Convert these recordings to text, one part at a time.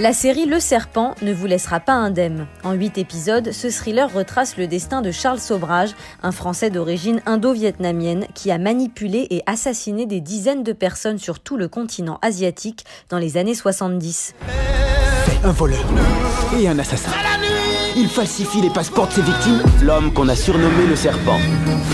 La série Le Serpent ne vous laissera pas indemne. En huit épisodes, ce thriller retrace le destin de Charles Sobrage, un Français d'origine indo-vietnamienne qui a manipulé et assassiné des dizaines de personnes sur tout le continent asiatique dans les années 70. Un voleur et un assassin. Il falsifie les passeports de ses victimes. L'homme qu'on a surnommé le serpent,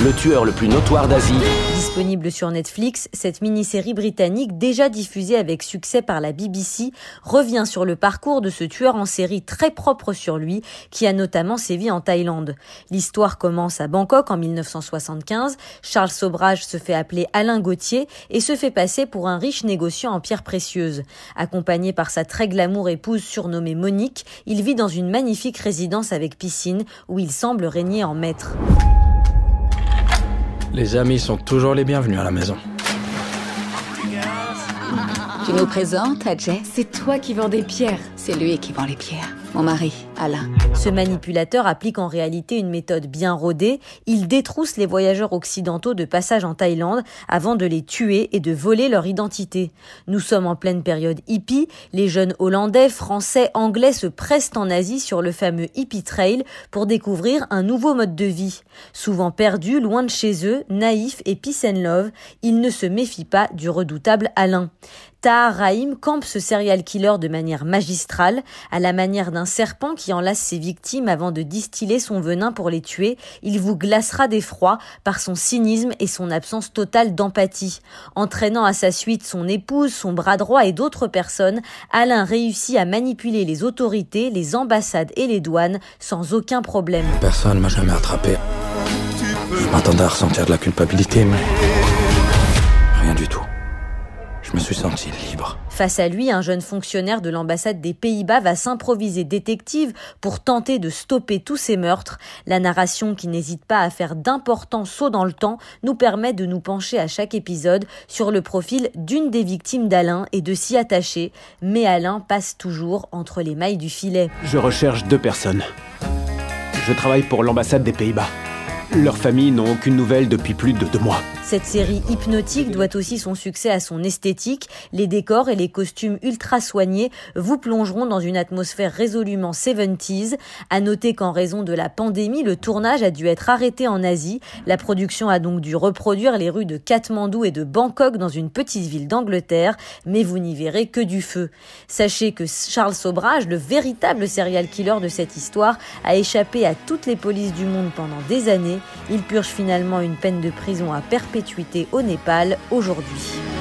le tueur le plus notoire d'Asie. Disponible sur Netflix, cette mini-série britannique, déjà diffusée avec succès par la BBC, revient sur le parcours de ce tueur en série très propre sur lui, qui a notamment sévi en Thaïlande. L'histoire commence à Bangkok en 1975. Charles Sobrage se fait appeler Alain Gauthier et se fait passer pour un riche négociant en pierres précieuses. Accompagné par sa très glamour épouse surnommée Monique, il vit dans une magnifique résidence avec piscine où il semble régner en maître. Les amis sont toujours les bienvenus à la maison. Tu nous présentes à C'est toi qui vends des pierres. C'est lui qui vend les pierres. Mon mari, Alain. Ce manipulateur applique en réalité une méthode bien rodée. Il détrousse les voyageurs occidentaux de passage en Thaïlande avant de les tuer et de voler leur identité. Nous sommes en pleine période hippie. Les jeunes Hollandais, Français, Anglais se pressent en Asie sur le fameux hippie trail pour découvrir un nouveau mode de vie. Souvent perdus, loin de chez eux, naïfs et peace and love, ils ne se méfient pas du redoutable Alain. Tahar campe ce serial killer de manière magistrale, à la manière d'un serpent qui enlace ses victimes avant de distiller son venin pour les tuer. Il vous glacera d'effroi par son cynisme et son absence totale d'empathie. Entraînant à sa suite son épouse, son bras droit et d'autres personnes, Alain réussit à manipuler les autorités, les ambassades et les douanes sans aucun problème. Personne m'a jamais attrapé. Je m'attendais à ressentir de la culpabilité, mais rien du tout. Je me suis senti libre. Face à lui, un jeune fonctionnaire de l'ambassade des Pays-Bas va s'improviser détective pour tenter de stopper tous ces meurtres. La narration, qui n'hésite pas à faire d'importants sauts dans le temps, nous permet de nous pencher à chaque épisode sur le profil d'une des victimes d'Alain et de s'y attacher. Mais Alain passe toujours entre les mailles du filet. Je recherche deux personnes. Je travaille pour l'ambassade des Pays-Bas. Leurs familles n'ont aucune nouvelle depuis plus de deux mois. Cette série hypnotique doit aussi son succès à son esthétique. Les décors et les costumes ultra soignés vous plongeront dans une atmosphère résolument 70s. À noter qu'en raison de la pandémie, le tournage a dû être arrêté en Asie. La production a donc dû reproduire les rues de Katmandou et de Bangkok dans une petite ville d'Angleterre, mais vous n'y verrez que du feu. Sachez que Charles Sobrage, le véritable serial killer de cette histoire, a échappé à toutes les polices du monde pendant des années. Il purge finalement une peine de prison à au Népal aujourd'hui.